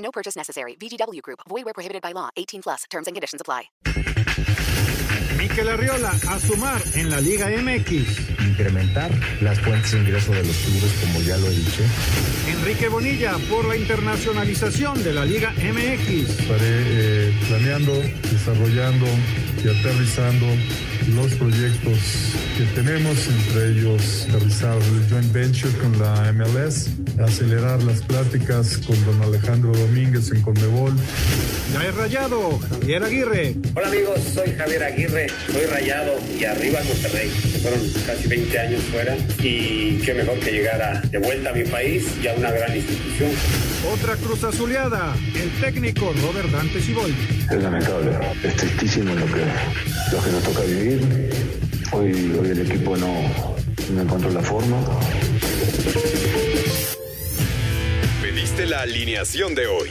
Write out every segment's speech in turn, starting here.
No purchase necessary. VGW Group. Void where prohibited by law. 18 plus. Terms and conditions apply. Mikel Arriola a sumar en la Liga MX. Incrementar las fuentes de ingreso de los clubes, como ya lo he dicho. Enrique Bonilla por la internacionalización de la Liga MX. Estaré eh, planeando, desarrollando y aterrizando los proyectos que tenemos, entre ellos aterrizar el joint venture con la MLS, acelerar las pláticas con don Alejandro Domínguez en Conmebol. Ya es rayado, Javier Aguirre. Hola amigos, soy Javier Aguirre, soy rayado y arriba Monterrey. Fueron casi 20 años fuera y qué mejor que llegar de vuelta a mi país y a una gran institución. Otra cruz azuleada, el técnico Robert Dante Siboldi. Es lamentable, es tristísimo lo que, lo que nos toca vivir. Hoy, hoy el equipo no, no encontró la forma. Pediste la alineación de hoy.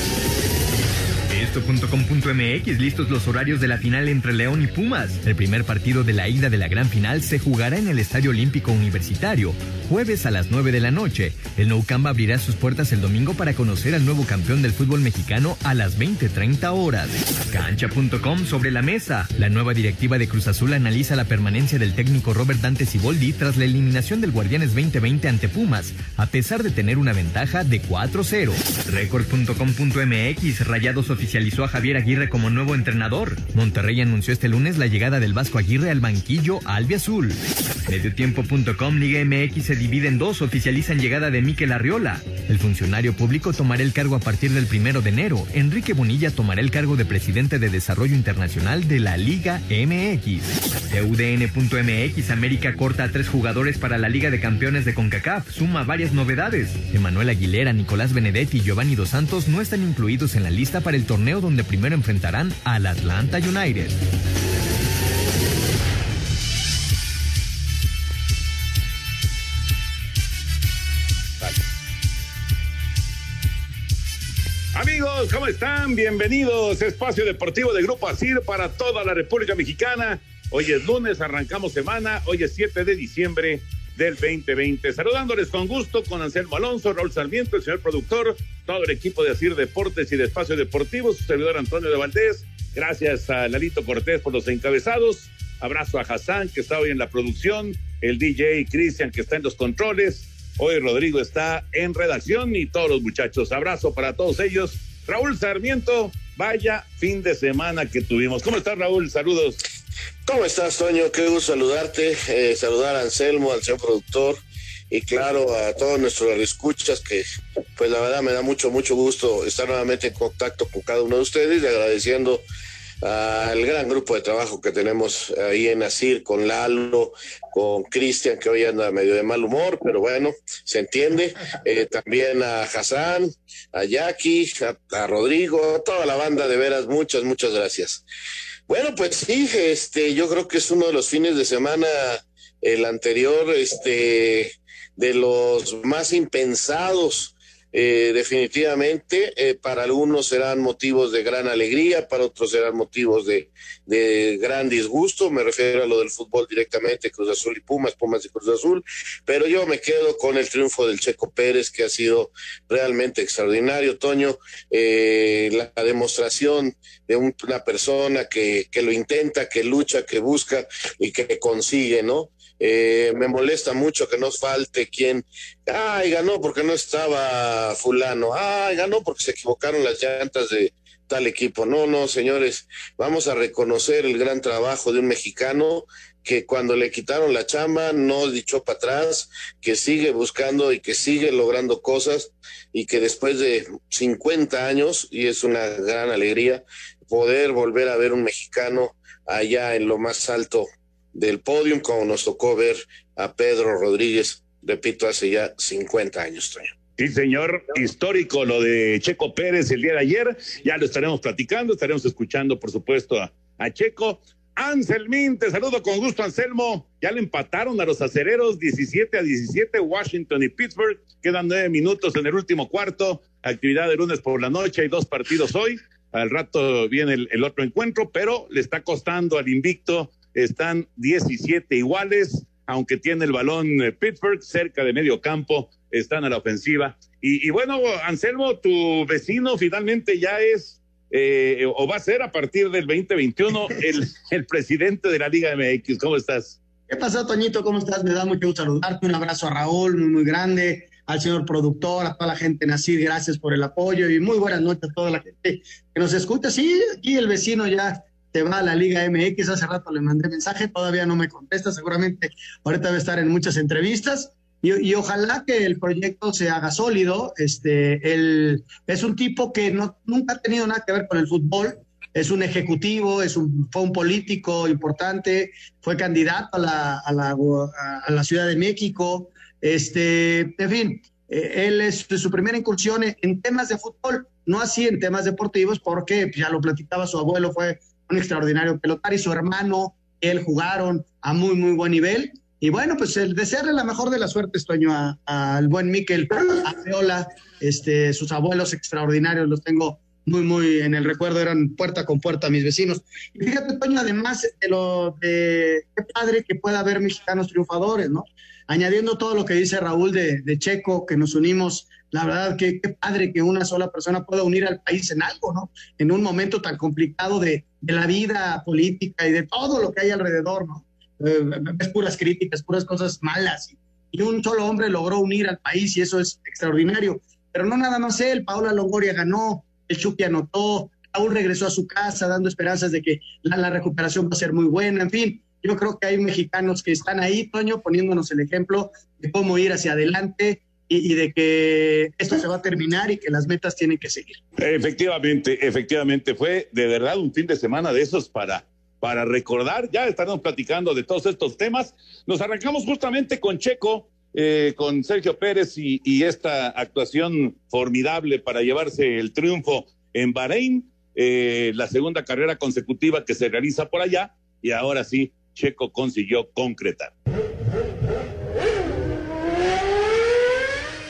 Esto.com.mx, listos los horarios de la final entre León y Pumas. El primer partido de la ida de la gran final se jugará en el Estadio Olímpico Universitario, jueves a las 9 de la noche. El Nou Camp abrirá sus puertas el domingo para conocer al nuevo campeón del fútbol mexicano a las 20:30 horas. Cancha.com sobre la mesa. La nueva directiva de Cruz Azul analiza la permanencia del técnico Robert Dante Siboldi tras la eliminación del Guardianes 2020 ante Pumas, a pesar de tener una ventaja de 4-0. Record.com.mx, Rayados oficializó a Javier Aguirre como nuevo entrenador. Monterrey anunció este lunes la llegada del Vasco Aguirre al banquillo albiazul. Mediotiempo.com, Liga MX se divide en dos, oficializan llegada de Mikel Arriola. El funcionario público tomará el cargo a partir del primero de enero. Enrique Bonilla tomará el cargo de presidente de Desarrollo Internacional de la Liga MX. UDN.mx, América corta a tres jugadores para la Liga de Campeones de CONCACAF. Suma varias novedades. Emanuel Aguilera, Nicolás Benedetti y Giovanni Dos Santos no están incluidos en la lista para el torneo donde primero enfrentarán al Atlanta United. Amigos, ¿cómo están? Bienvenidos. Espacio Deportivo de Grupo ASIR para toda la República Mexicana. Hoy es lunes, arrancamos semana. Hoy es 7 de diciembre del 2020. Saludándoles con gusto con Anselmo Alonso, Raúl Sarmiento, el señor productor, todo el equipo de ASIR Deportes y de Espacio Deportivo, su servidor Antonio de Valdés. Gracias a Lalito Cortés por los encabezados. Abrazo a Hassan, que está hoy en la producción. El DJ Cristian, que está en los controles. Hoy Rodrigo está en redacción y todos los muchachos. Abrazo para todos ellos. Raúl Sarmiento, vaya fin de semana que tuvimos. ¿Cómo estás, Raúl? Saludos. ¿Cómo estás, Toño? Qué gusto saludarte, eh, saludar a Anselmo, al señor productor y claro a todos nuestros escuchas que pues la verdad me da mucho, mucho gusto estar nuevamente en contacto con cada uno de ustedes y agradeciendo al gran grupo de trabajo que tenemos ahí en Asir, con Lalo, con Cristian, que hoy anda medio de mal humor, pero bueno, se entiende. Eh, también a Hassan, a Jackie, a, a, Rodrigo, a toda la banda, de veras, muchas, muchas gracias. Bueno, pues sí, este, yo creo que es uno de los fines de semana, el anterior, este, de los más impensados eh, definitivamente eh, para algunos serán motivos de gran alegría, para otros serán motivos de, de, gran disgusto, me refiero a lo del fútbol directamente, Cruz Azul y Pumas, Pumas y Cruz Azul, pero yo me quedo con el triunfo del Checo Pérez, que ha sido realmente extraordinario, Toño, eh, la, la, demostración de un, una persona que, que lo intenta, que lucha, que busca y que consigue, ¿no? Eh, me molesta mucho que nos falte quien, ay, ganó porque no estaba fulano, ay, ganó porque se equivocaron las llantas de tal equipo. No, no, señores, vamos a reconocer el gran trabajo de un mexicano que cuando le quitaron la chamba no dichó para atrás, que sigue buscando y que sigue logrando cosas y que después de 50 años, y es una gran alegría, poder volver a ver un mexicano allá en lo más alto del podium, como nos tocó ver a Pedro Rodríguez, repito, hace ya 50 años, Toño. Sí, señor, histórico lo de Checo Pérez el día de ayer, ya lo estaremos platicando, estaremos escuchando, por supuesto, a, a Checo Anselmín, te saludo con gusto, Anselmo. Ya le empataron a los acereros 17 a 17, Washington y Pittsburgh. Quedan nueve minutos en el último cuarto. Actividad de lunes por la noche, hay dos partidos hoy. Al rato viene el, otro encuentro, pero le está costando al invicto. Están 17 iguales, aunque tiene el balón eh, Pittsburgh cerca de medio campo, están a la ofensiva. Y, y bueno, Anselmo, tu vecino finalmente ya es eh, o va a ser a partir del 2021 el, el presidente de la Liga MX. ¿Cómo estás? ¿Qué pasa, Toñito? ¿Cómo estás? Me da mucho gusto saludarte. Un abrazo a Raúl, muy, muy grande, al señor productor, a toda la gente Nacir, gracias por el apoyo y muy buenas noches a toda la gente que nos escucha. Sí, aquí el vecino ya te va a la Liga MX. Hace rato le mandé mensaje, todavía no me contesta, seguramente ahorita va a estar en muchas entrevistas. Y, ojalá que el proyecto se haga sólido. Este, él es un tipo que no, nunca ha tenido nada que ver con el fútbol. Es un ejecutivo, es un, fue un político importante, fue candidato a la, a la, a la Ciudad de México. Este, en fin, eh, él es su primera incursión en temas de fútbol, no así en temas deportivos, porque ya lo platicaba su abuelo, fue un extraordinario pelotari, su hermano, él jugaron a muy, muy buen nivel y bueno, pues el desearle la mejor de la suerte, Toño, al buen Miquel Aceola, este, sus abuelos extraordinarios, los tengo muy, muy en el recuerdo, eran puerta con puerta mis vecinos. Y fíjate, Toño, además de lo de qué padre que pueda haber mexicanos triunfadores, ¿no? Añadiendo todo lo que dice Raúl de, de Checo, que nos unimos, la verdad que qué padre que una sola persona pueda unir al país en algo, ¿no? En un momento tan complicado de, la vida política y de todo lo que hay alrededor, ¿no? es puras críticas, puras cosas malas. Y un solo hombre logró unir al país y eso es extraordinario. Pero no nada más él, Paula Longoria ganó, el Chucky anotó, Raúl regresó a su casa dando esperanzas de que la, recuperación va a ser muy buena, en fin. Yo creo que hay mexicanos que están ahí, Toño, poniéndonos el ejemplo de cómo ir hacia adelante y, de que esto se va a terminar y que las metas tienen que seguir. Efectivamente, efectivamente, fue de verdad un fin de semana de esos para para recordar. Ya estaremos platicando de todos estos temas. Nos arrancamos justamente con Checo, eh, con Sergio Pérez y, esta actuación formidable para llevarse el triunfo en Bahrein, eh, la segunda carrera consecutiva que se realiza por allá y ahora sí, Checo consiguió concretar.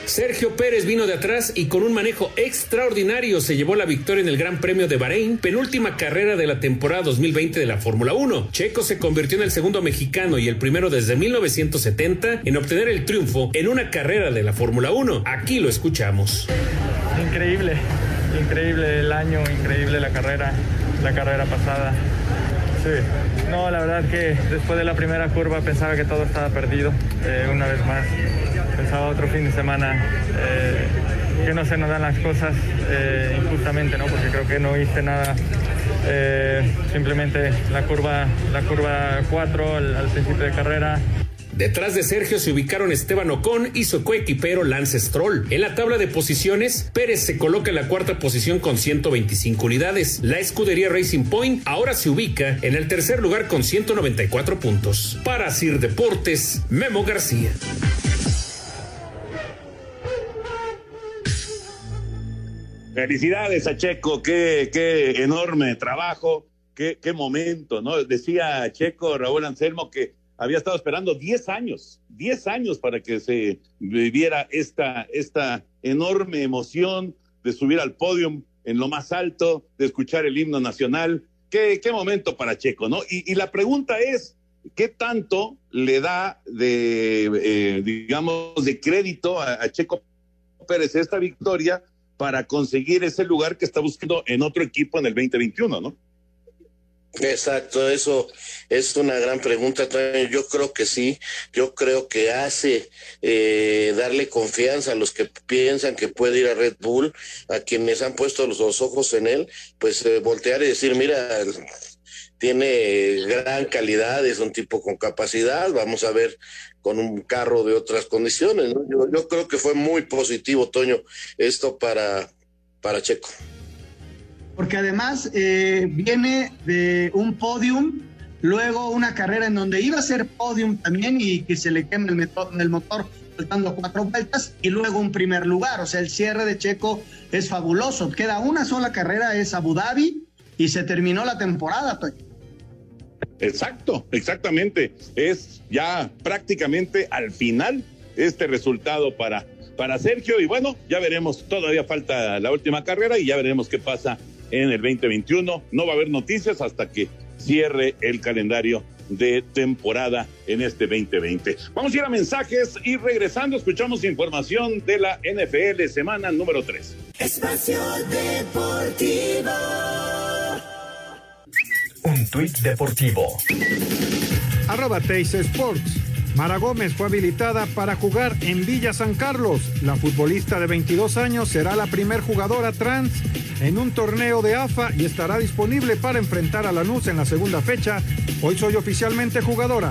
Sergio Pérez vino de atrás y con un manejo extraordinario se llevó la victoria en el Gran Premio de Bahrein, penúltima carrera de la temporada 2020 de la Fórmula 1. Checo se convirtió en el segundo mexicano y el primero desde 1970 en obtener el triunfo en una carrera de la Fórmula 1. Aquí lo escuchamos. Increíble, increíble el año, increíble la carrera, la carrera pasada. Sí, no, la verdad que después de la primera curva pensaba que todo estaba perdido, eh, una vez más pensaba otro fin de semana eh, que no se nos dan las cosas eh, injustamente, ¿no? Porque creo que no hice nada. Eh, simplemente la curva, la curva 4 al, principio de carrera Detrás de Sergio se ubicaron Esteban Ocon y su coequipero Lance Stroll. En la tabla de posiciones, Pérez se coloca en la cuarta posición con 125 unidades. La escudería Racing Point ahora se ubica en el tercer lugar con 194 puntos. Para Sir Deportes, Memo García. Felicidades a Checo, qué, qué enorme trabajo, qué, qué momento, ¿no? Decía Checo, Raúl Anselmo, que había estado esperando 10 años, 10 años para que se viviera esta, esta enorme emoción de subir al podio en lo más alto, de escuchar el himno nacional. Qué, qué momento para Checo, ¿no? Y, la pregunta es, ¿qué tanto le da de, eh, digamos, de crédito a Checo Pérez esta victoria? Para conseguir ese lugar que está buscando en otro equipo en el 2021, ¿no? Exacto, eso es una gran pregunta. Yo creo que sí, yo creo que hace eh, darle confianza a los que piensan que puede ir a Red Bull, a quienes han puesto los, ojos en él, pues eh, voltear y decir, mira, tiene gran calidad, es un tipo con capacidad, vamos a ver con un carro de otras condiciones. Yo, yo creo que fue muy positivo, Toño, esto para, para Checo porque además eh, viene de un podium, luego una carrera en donde iba a ser podium también y que se le quema el, el motor faltando cuatro vueltas y luego un primer lugar. O sea, el cierre de Checo es fabuloso. Queda una sola carrera, es Abu Dhabi y se terminó la temporada, Exacto, exactamente. Es ya prácticamente al final este resultado para, para Sergio y bueno, ya veremos, todavía falta la última carrera y ya veremos qué pasa en el 2021. No va a haber noticias hasta que cierre el calendario de temporada en este 2020. Vamos a ir a mensajes y regresando escuchamos información de la NFL semana número 3. Espacio Deportivo. Un tuit deportivo. Arroba Teis Sports. Mara Gómez fue habilitada para jugar en Villa San Carlos. La futbolista de 22 años será la primer jugadora trans en un torneo de AFA y estará disponible para enfrentar a Lanús en la segunda fecha. Hoy soy oficialmente jugadora.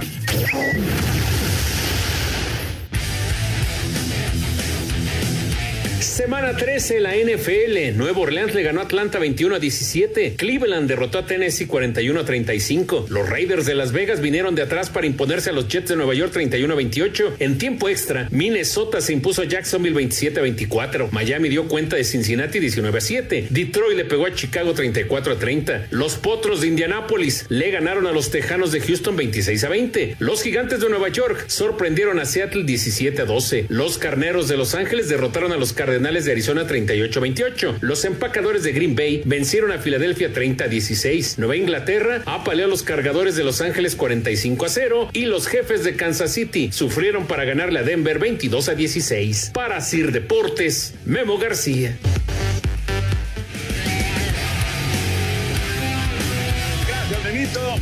Semana 13, la NFL. Nuevo Orleans le ganó a Atlanta 21 a 17. Cleveland derrotó a Tennessee 41 a 35. Los Raiders de Las Vegas vinieron de atrás para imponerse a los Jets de Nueva York 31 a 28. En tiempo extra, Minnesota se impuso a Jacksonville 27 a 24. Miami dio cuenta de Cincinnati 19 a 7. Detroit le pegó a Chicago 34 a 30. Los Potros de Indianápolis le ganaron a los Tejanos de Houston 26 a 20. Los Gigantes de Nueva York sorprendieron a Seattle 17 a 12. Los Carneros de Los Ángeles derrotaron a los Cardenales de Arizona 38-28. Los empacadores de Green Bay vencieron a Filadelfia 30-16. Nueva Inglaterra apaleó a los cargadores de Los Ángeles 45 a 0 y los jefes de Kansas City sufrieron para ganarle a Denver 22 a 16. Para Sir Deportes, Memo García.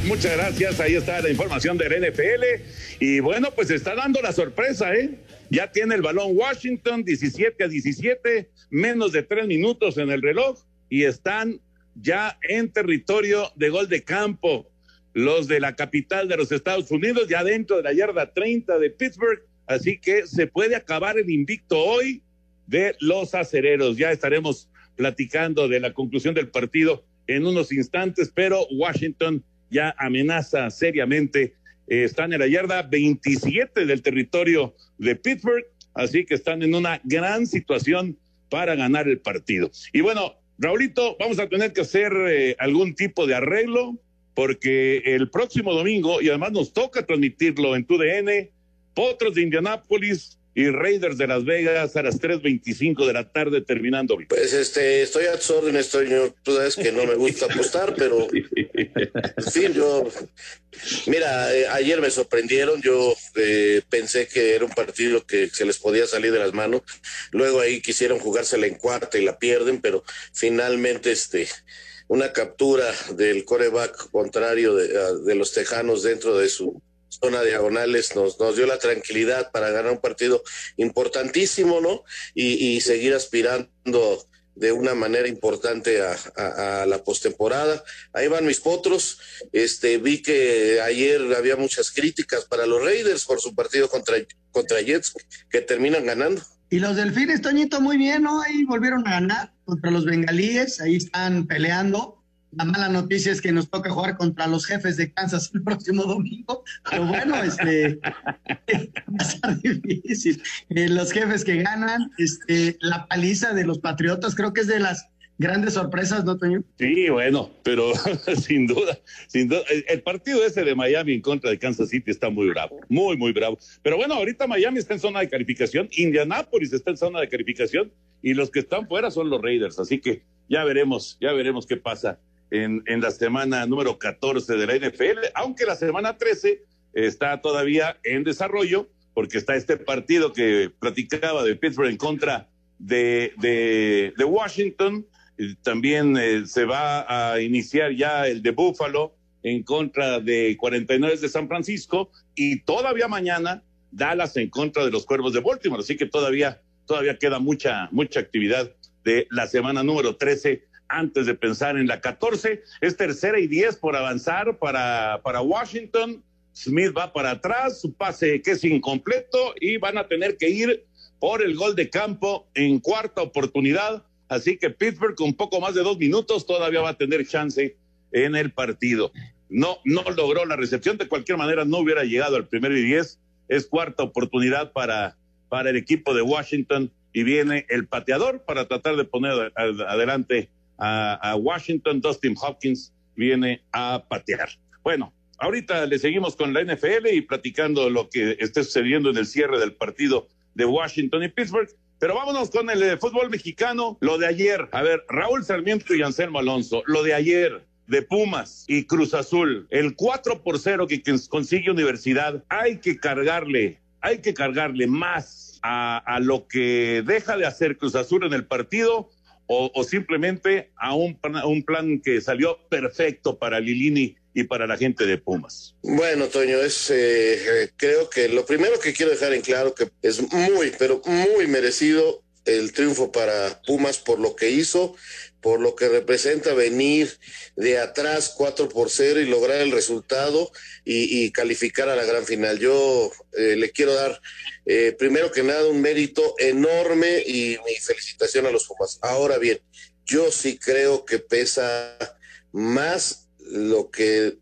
Muchas gracias. Ahí está la información del NFL. Y bueno, pues está dando la sorpresa, ¿eh? Ya tiene el balón Washington, 17 a 17, menos de tres minutos en el reloj y están ya en territorio de gol de campo. Los de la capital de los Estados Unidos, ya dentro de la yarda 30 de Pittsburgh. Así que se puede acabar el invicto hoy de los acereros. Ya estaremos platicando de la conclusión del partido en unos instantes, pero Washington ya amenaza seriamente eh, están en la yarda 27 del territorio de Pittsburgh, así que están en una gran situación para ganar el partido. Y bueno, Raulito, vamos a tener que hacer eh, algún tipo de arreglo porque el próximo domingo, y además nos toca transmitirlo en TUDN, Potros de Indianápolis y Raiders de Las Vegas a las 3.25 de la tarde terminando. Pues este, estoy a tus órdenes, estoy, tú sabes que no me gusta apostar, pero en fin, yo, mira, eh, ayer me sorprendieron, yo eh, pensé que era un partido que se les podía salir de las manos, luego ahí quisieron jugársela en cuarta y la pierden, pero finalmente este una captura del coreback contrario de, de los tejanos dentro de su zona diagonales nos, nos dio la tranquilidad para ganar un partido importantísimo, ¿no? Y, seguir aspirando de una manera importante a, la postemporada. Ahí van mis potros. Este, vi que ayer había muchas críticas para los Raiders por su partido contra, contra Jets, que terminan ganando. Y los Delfines, Toñito, muy bien, ¿no? Ahí volvieron a ganar contra los Bengalíes, ahí están peleando. La mala noticia es que nos toca jugar contra los jefes de Kansas el próximo domingo, pero bueno, este va a ser difícil. Eh, los jefes que ganan, este, la paliza de los Patriotas, creo que es de las grandes sorpresas, ¿no, Toño? Sí, bueno, pero sin duda, sin duda, el, partido ese de Miami en contra de Kansas City está muy bravo, muy, muy bravo. Pero bueno, ahorita Miami está en zona de calificación, Indianápolis está en zona de calificación y los que están fuera son los Raiders, así que ya veremos, ya veremos qué pasa en, la semana número 14 de la NFL, aunque la semana 13 está todavía en desarrollo, porque está este partido que platicaba de Pittsburgh en contra de, de, de Washington. También eh, se va a iniciar ya el de Buffalo en contra de 49 de San Francisco y todavía mañana Dallas en contra de los Cuervos de Baltimore. Así que todavía, todavía queda mucha, mucha actividad de la semana número 13 antes de pensar en la 14. Es tercera y 10 por avanzar para, para Washington. Smith va para atrás, su pase que es incompleto y van a tener que ir por el gol de campo en cuarta oportunidad. Así que Pittsburgh con poco más de dos minutos todavía va a tener chance en el partido. No, no logró la recepción, de cualquier manera no hubiera llegado al primero y diez. Es cuarta oportunidad para, para el equipo de Washington y viene el pateador para tratar de poner adelante a, Washington. Dustin Hopkins viene a patear. Bueno, ahorita le seguimos con la NFL y platicando lo que esté sucediendo en el cierre del partido de Washington y Pittsburgh. Pero vámonos con el eh, fútbol mexicano, lo de ayer. A ver, Raúl Sarmiento y Anselmo Alonso, lo de ayer de Pumas y Cruz Azul, el 4 por 0 que consigue Universidad, hay que cargarle, hay que cargarle más a, a lo que deja de hacer Cruz Azul en el partido o, simplemente a un, un plan que salió perfecto para Lilini y para la gente de Pumas. Bueno, Toño, es eh, creo que lo primero que quiero dejar en claro que es muy, pero muy merecido el triunfo para Pumas por lo que hizo, por lo que representa venir de atrás 4 por 0 y lograr el resultado y, calificar a la gran final. Yo eh, le quiero dar, eh, primero que nada, un mérito enorme y mi felicitación a los Pumas. Ahora bien, yo sí creo que pesa más lo que,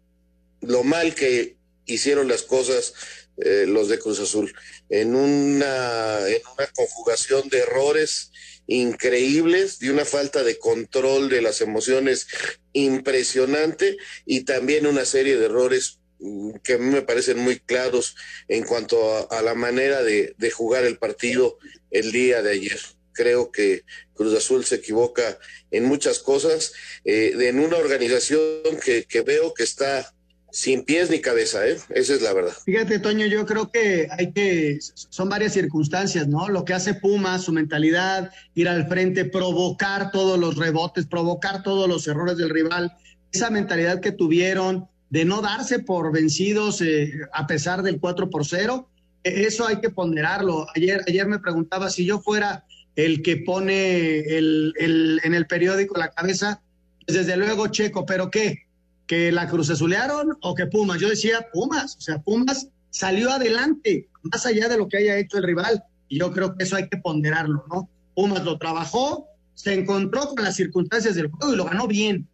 lo mal que hicieron las cosas eh, los de Cruz Azul, en una, en una conjugación de errores increíbles, de una falta de control de las emociones impresionante y también una serie de errores mm, que a mí me parecen muy claros en cuanto a, la manera de, de, jugar el partido el día de ayer. Creo que Cruz Azul se equivoca en muchas cosas, eh, en una organización que, que veo que está sin pies ni cabeza, ¿eh? Esa es la verdad. Fíjate, Toño, yo creo que hay que, son varias circunstancias, ¿no? Lo que hace Puma, su mentalidad, ir al frente, provocar todos los rebotes, provocar todos los errores del rival, esa mentalidad que tuvieron de no darse por vencidos eh, a pesar del 4 por 0, eso hay que ponderarlo. Ayer, ayer me preguntaba si yo fuera el que pone el, el, en el periódico la cabeza, pues desde luego Checo, pero ¿qué? Que la Cruz Azulearon o que Pumas. Yo decía Pumas, o sea, Pumas salió adelante, más allá de lo que haya hecho el rival. Y yo creo que eso hay que ponderarlo, ¿no? Pumas lo trabajó, se encontró con las circunstancias del juego y lo ganó bien.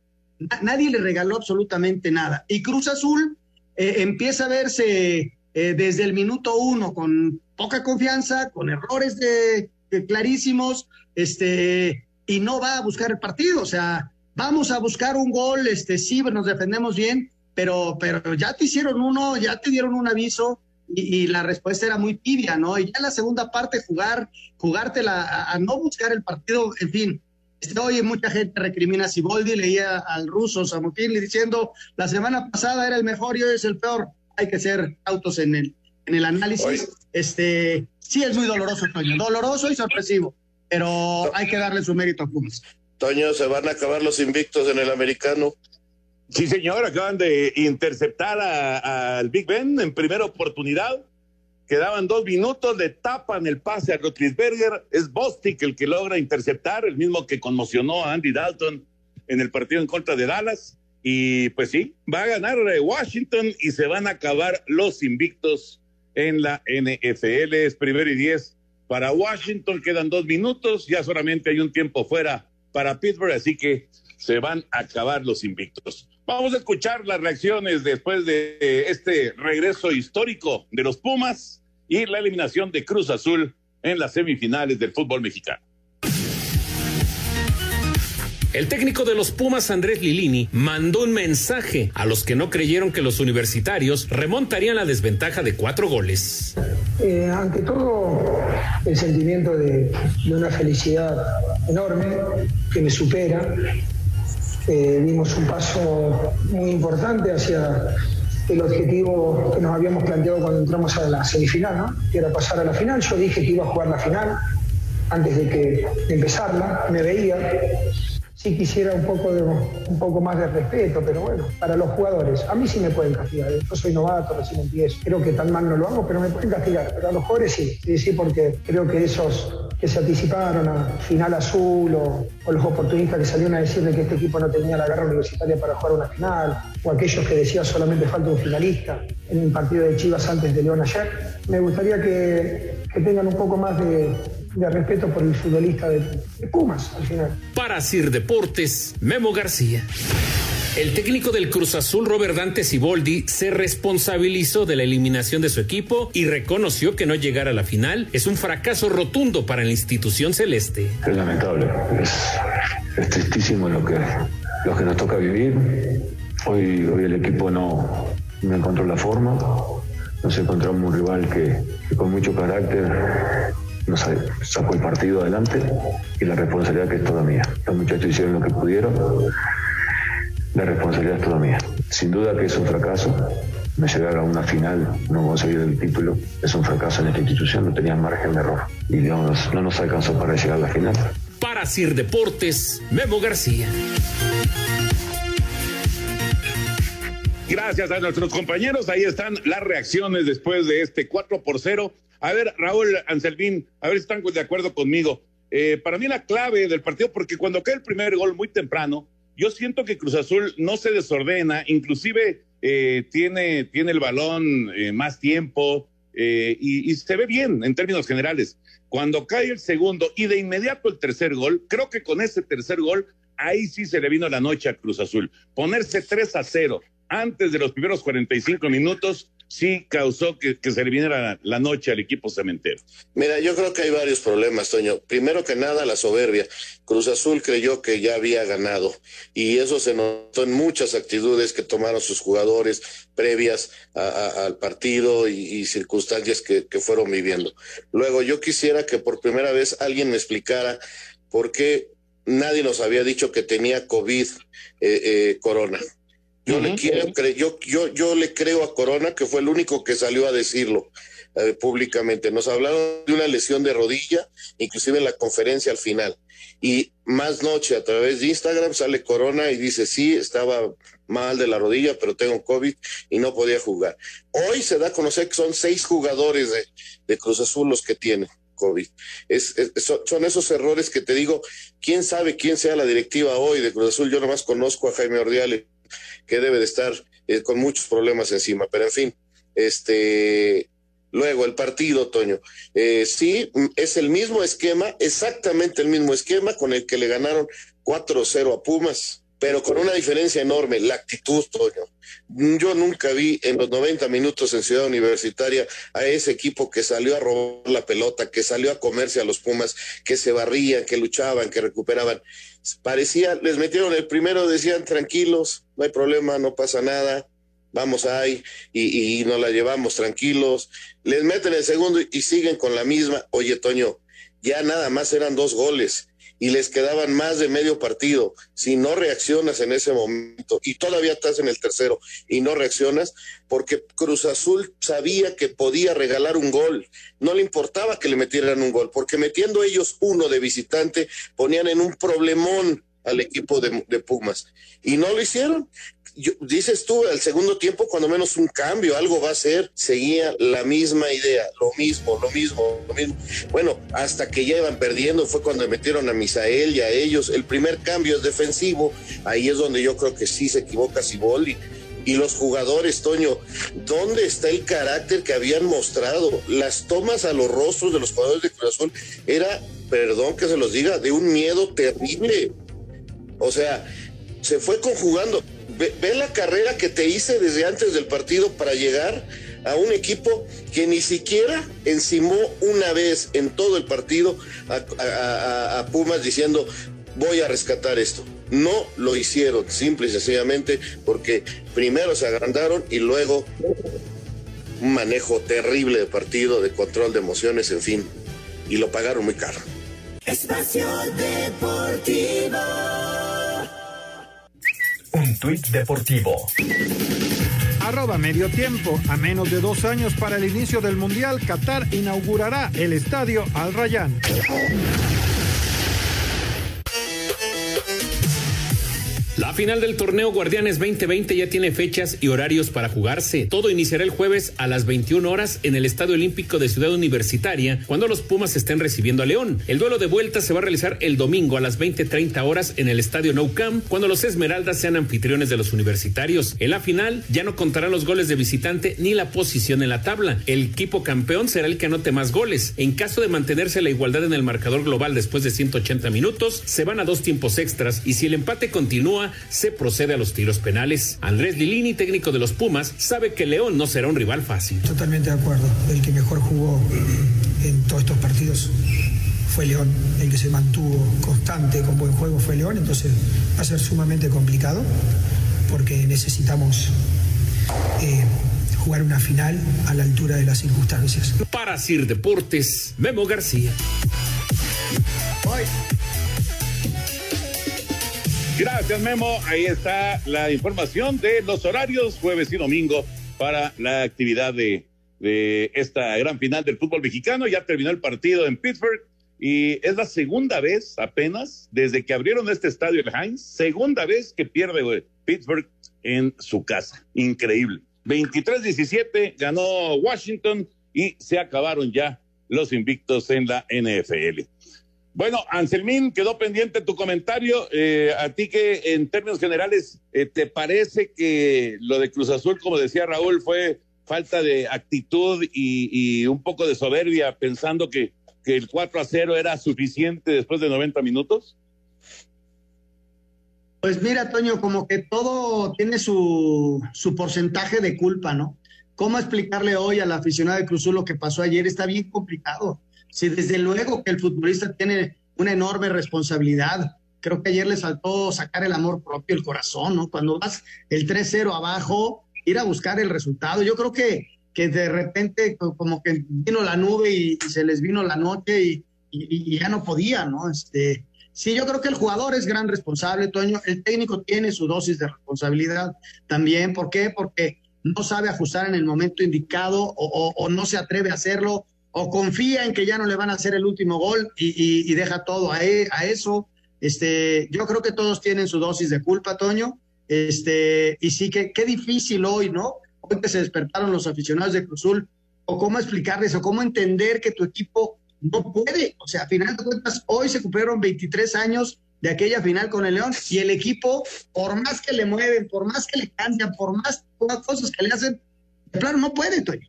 Nadie le regaló absolutamente nada. Y Cruz Azul eh, empieza a verse eh, desde el minuto uno con poca confianza, con errores de clarísimos, este, y no va a buscar el partido. O sea, vamos a buscar un gol, este sí, nos defendemos bien, pero, pero ya te hicieron uno, ya te dieron un aviso y, y la respuesta era muy tibia, ¿no? Y ya en la segunda parte jugar, jugártela a, a no buscar el partido, en fin. Este, oye, mucha gente recrimina a Siboldi, leía al ruso Samutil diciendo la semana pasada era el mejor y hoy es el peor. Hay que ser autos en el, en el análisis. Oye. Este, sí es muy doloroso, Toño, doloroso y sorpresivo, pero hay que darle su mérito a Pumas. Toño, se van a acabar los invictos en el americano. Sí, señor, acaban de interceptar al Big Ben en primera oportunidad. Quedaban dos minutos, le tapan el pase a Rotlisberger. Es Bostic el que logra interceptar, el mismo que conmocionó a Andy Dalton en el partido en contra de Dallas. Y pues sí, va a ganar Washington y se van a acabar los invictos en la NFL. Es primero y diez para Washington, quedan dos minutos, ya solamente hay un tiempo fuera para Pittsburgh, así que se van a acabar los invictos. Vamos a escuchar las reacciones después de este regreso histórico de los Pumas y la eliminación de Cruz Azul en las semifinales del fútbol mexicano. El técnico de los Pumas, Andrés Lilini, mandó un mensaje a los que no creyeron que los universitarios remontarían la desventaja de cuatro goles. Eh, ante todo, el sentimiento de, una felicidad enorme que me supera. Eh, dimos un paso muy importante hacia el objetivo que nos habíamos planteado cuando entramos a la semifinal, ¿no? que era pasar a la final. Yo dije que iba a jugar la final antes de que de empezarla, me veía sí quisiera un poco, de, un poco más de respeto, pero bueno, para los jugadores, a mí sí me pueden castigar. ¿eh? Yo soy novato, recién empiezo. Creo que tan mal no lo hago, pero me pueden castigar. Pero a los jugadores sí, sí, sí, porque creo que esos que se anticiparon a final azul o, o los oportunistas que salieron a decirle que este equipo no tenía la garra universitaria para jugar una final, o aquellos que decían solamente falta un finalista en el partido de Chivas antes de León ayer, me gustaría que, que tengan un poco más de, de respeto por el futbolista de, de Pumas al final. Para Sir Deportes, Memo García. El técnico del Cruz Azul, Robert Dante Siboldi, se responsabilizó de la eliminación de su equipo y reconoció que no llegar a la final es un fracaso rotundo para la institución celeste. Es lamentable, es, es tristísimo lo que, lo que nos toca vivir. Hoy, hoy el equipo no, no encontró la forma, nos encontramos un rival que, que con mucho carácter nos sacó el partido adelante y la responsabilidad que es toda mía. Los muchachos hicieron lo que pudieron la responsabilidad es toda mía. Sin duda que es un fracaso. No llegar a una final, no conseguir el título, es un fracaso en esta institución, no tenía margen de error. Y no nos, no nos alcanzó para llegar a la final. Para Sir Deportes, Memo García. Gracias a nuestros compañeros. Ahí están las reacciones después de este 4 por 0. A ver, Raúl Anselmín, a ver si están de acuerdo conmigo. Eh, para mí la clave del partido, porque cuando cae el primer gol muy temprano, yo siento que Cruz Azul no se desordena, inclusive eh, tiene, tiene el balón eh, más tiempo y, y, se ve bien en términos generales. Cuando cae el segundo y de inmediato el tercer gol, creo que con ese tercer gol, ahí sí se le vino la noche a Cruz Azul. Ponerse 3 a 0 antes de los primeros 45 minutos sí causó que, se le viniera la, noche al equipo cementero. Mira, yo creo que hay varios problemas, Toño. Primero que nada, la soberbia. Cruz Azul creyó que ya había ganado y eso se notó en muchas actitudes que tomaron sus jugadores previas al partido y, circunstancias que, que fueron viviendo. Luego, yo quisiera que por primera vez alguien me explicara por qué nadie nos había dicho que tenía COVID eh, eh, corona. Yo, uh -huh. le quiero, yo, yo, yo le creo a Corona que fue el único que salió a decirlo eh, públicamente. Nos hablaron de una lesión de rodilla, inclusive en la conferencia al final. Y más noche a través de Instagram sale Corona y dice, sí, estaba mal de la rodilla, pero tengo COVID y no podía jugar. Hoy se da a conocer que son seis jugadores de, de Cruz Azul los que tienen. COVID. Es, es, son esos errores que te digo, quién sabe quién sea la directiva hoy de Cruz Azul. Yo nomás conozco a Jaime Ordiales que debe de estar eh, con muchos problemas encima, pero en fin, este, luego el partido, Toño, eh, sí, es el mismo esquema, exactamente el mismo esquema con el que le ganaron 4-0 a Pumas, pero con una diferencia enorme, la actitud, Toño. Yo nunca vi en los 90 minutos en Ciudad Universitaria a ese equipo que salió a robar la pelota, que salió a comerse a los Pumas, que se barrían, que luchaban, que recuperaban. Parecía, les metieron el primero, decían tranquilos, no hay problema, no pasa nada, vamos ahí y, y nos la llevamos tranquilos. Les meten el segundo y, y siguen con la misma. Oye, Toño, ya nada más eran dos goles y les quedaban más de medio partido. Si no reaccionas en ese momento y todavía estás en el tercero y no reaccionas, porque Cruz Azul sabía que podía regalar un gol, no le importaba que le metieran un gol, porque metiendo ellos uno de visitante ponían en un problemón al equipo de, de Pumas y no lo hicieron. Dices tú, al segundo tiempo, cuando menos un cambio, algo va a ser, seguía la misma idea, lo mismo, lo mismo, lo mismo. Bueno, hasta que ya iban perdiendo fue cuando metieron a Misael y a ellos. El primer cambio es defensivo, ahí es donde yo creo que sí se equivoca Siboldi. Y los jugadores, Toño, ¿dónde está el carácter que habían mostrado? Las tomas a los rostros de los jugadores de Cruz Azul era, perdón que se los diga, de un miedo terrible. O sea, se fue conjugando. Ve, la carrera que te hice desde antes del partido para llegar a un equipo que ni siquiera encimó una vez en todo el partido a, a, a, Pumas diciendo voy a rescatar esto. No lo hicieron, simple y sencillamente, porque primero se agrandaron y luego un manejo terrible de partido, de control de emociones, en fin, y lo pagaron muy caro. Espacio Deportivo. Un tuit deportivo. Arroba medio tiempo. A menos de dos años para el inicio del Mundial, Qatar inaugurará el estadio Al Rayyan. La final del torneo Guardianes 2020 ya tiene fechas y horarios para jugarse. Todo iniciará el jueves a las 21 horas en el Estadio Olímpico de Ciudad Universitaria cuando los Pumas estén recibiendo a León. El duelo de vuelta se va a realizar el domingo a las 20:30 horas en el Estadio Nou Camp cuando los Esmeraldas sean anfitriones de los universitarios. En la final ya no contarán los goles de visitante ni la posición en la tabla. El equipo campeón será el que anote más goles. En caso de mantenerse la igualdad en el marcador global después de 180 minutos, se van a dos tiempos extras y si el empate continúa se procede a los tiros penales. Andrés Lilini, técnico de los Pumas, sabe que León no será un rival fácil. Totalmente de acuerdo. El que mejor jugó en todos estos partidos fue León. El que se mantuvo constante con buen juego fue León. Entonces va a ser sumamente complicado porque necesitamos eh, jugar una final a la altura de las circunstancias. Para Sir Deportes, Memo García. Gracias, Memo. Ahí está la información de los horarios jueves y domingo para la actividad de, de esta gran final del fútbol mexicano. Ya terminó el partido en Pittsburgh y es la segunda vez apenas desde que abrieron este estadio el Heinz, segunda vez que pierde Pittsburgh en su casa. Increíble. 23-17 ganó Washington y se acabaron ya los invictos en la NFL. Bueno, Anselmín, quedó pendiente tu comentario. Eh, a ti que en términos generales, eh, ¿te parece que lo de Cruz Azul, como decía Raúl, fue falta de actitud y, un poco de soberbia pensando que, el 4 a 0 era suficiente después de 90 minutos? Pues mira, Toño, como que todo tiene su, su porcentaje de culpa, ¿no? ¿Cómo explicarle hoy al aficionado de Cruz Azul lo que pasó ayer? Está bien complicado Sí, desde luego que el futbolista tiene una enorme responsabilidad. Creo que ayer le saltó sacar el amor propio, el corazón, ¿no? Cuando vas el 3-0 abajo, ir a buscar el resultado. Yo creo que, que de repente como que vino la nube y, se les vino la noche y, ya no podía, ¿no? Este, sí, yo creo que el jugador es gran responsable, Toño. El técnico tiene su dosis de responsabilidad también. ¿Por qué? Porque no sabe ajustar en el momento indicado o no se atreve a hacerlo o confía en que ya no le van a hacer el último gol y, y, deja todo a, a, eso. Este, yo creo que todos tienen su dosis de culpa, Toño. Este, y sí que qué difícil hoy, ¿no? Hoy que se despertaron los aficionados de Cruzul, o cómo explicarles, o cómo entender que tu equipo no puede. O sea, a final de cuentas, hoy se cumplieron 23 años de aquella final con el León y el equipo, por más que le mueven, por más que le cambian, por más cosas que le hacen, de plano no puede, Toño.